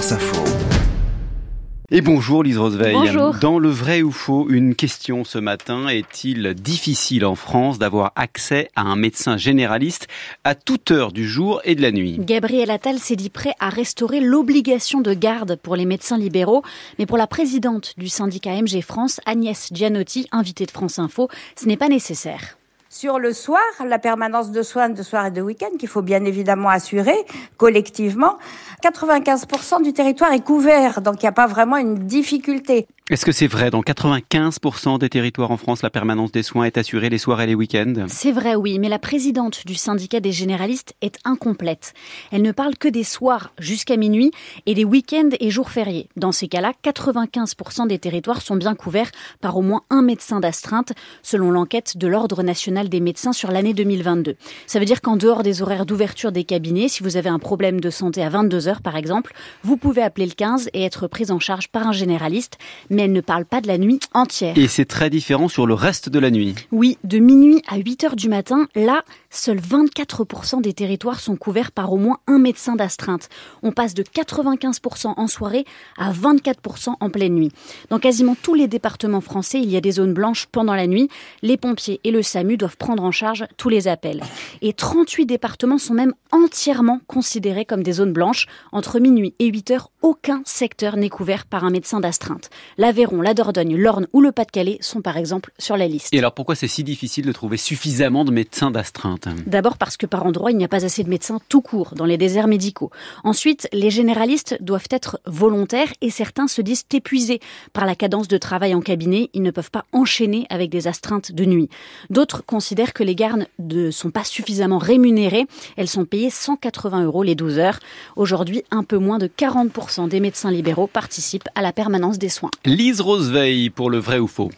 France Info. Et bonjour Lise Roseveil. Bonjour. Dans le vrai ou faux, une question ce matin. Est-il difficile en France d'avoir accès à un médecin généraliste à toute heure du jour et de la nuit? Gabriel Attal s'est dit prêt à restaurer l'obligation de garde pour les médecins libéraux. Mais pour la présidente du syndicat MG France, Agnès Gianotti, invitée de France Info, ce n'est pas nécessaire. Sur le soir, la permanence de soins de soir et de week-end qu'il faut bien évidemment assurer collectivement, 95% du territoire est couvert, donc il n'y a pas vraiment une difficulté. Est-ce que c'est vrai? Dans 95% des territoires en France, la permanence des soins est assurée les soirs et les week-ends? C'est vrai, oui, mais la présidente du syndicat des généralistes est incomplète. Elle ne parle que des soirs jusqu'à minuit et des week-ends et jours fériés. Dans ces cas-là, 95% des territoires sont bien couverts par au moins un médecin d'astreinte, selon l'enquête de l'Ordre national des médecins sur l'année 2022. Ça veut dire qu'en dehors des horaires d'ouverture des cabinets, si vous avez un problème de santé à 22 heures par exemple, vous pouvez appeler le 15 et être pris en charge par un généraliste. Mais elle ne parle pas de la nuit entière. Et c'est très différent sur le reste de la nuit. Oui, de minuit à 8 heures du matin, là, seuls 24% des territoires sont couverts par au moins un médecin d'astreinte. On passe de 95% en soirée à 24% en pleine nuit. Dans quasiment tous les départements français, il y a des zones blanches pendant la nuit. Les pompiers et le SAMU doivent prendre en charge tous les appels. Et 38 départements sont même entièrement considérés comme des zones blanches. Entre minuit et 8 heures, aucun secteur n'est couvert par un médecin d'astreinte. L'Aveyron, la Dordogne, l'Orne ou le Pas-de-Calais sont par exemple sur la liste. Et alors pourquoi c'est si difficile de trouver suffisamment de médecins d'astreinte D'abord parce que par endroit, il n'y a pas assez de médecins tout court dans les déserts médicaux. Ensuite, les généralistes doivent être volontaires et certains se disent épuisés par la cadence de travail en cabinet. Ils ne peuvent pas enchaîner avec des astreintes de nuit. D'autres considèrent que les gardes ne sont pas suffisamment rémunérées. Elles sont payées 180 euros les 12 heures. Aujourd'hui, un peu moins de 40% des médecins libéraux participent à la permanence des soins. Lise Roseveil pour le vrai ou faux.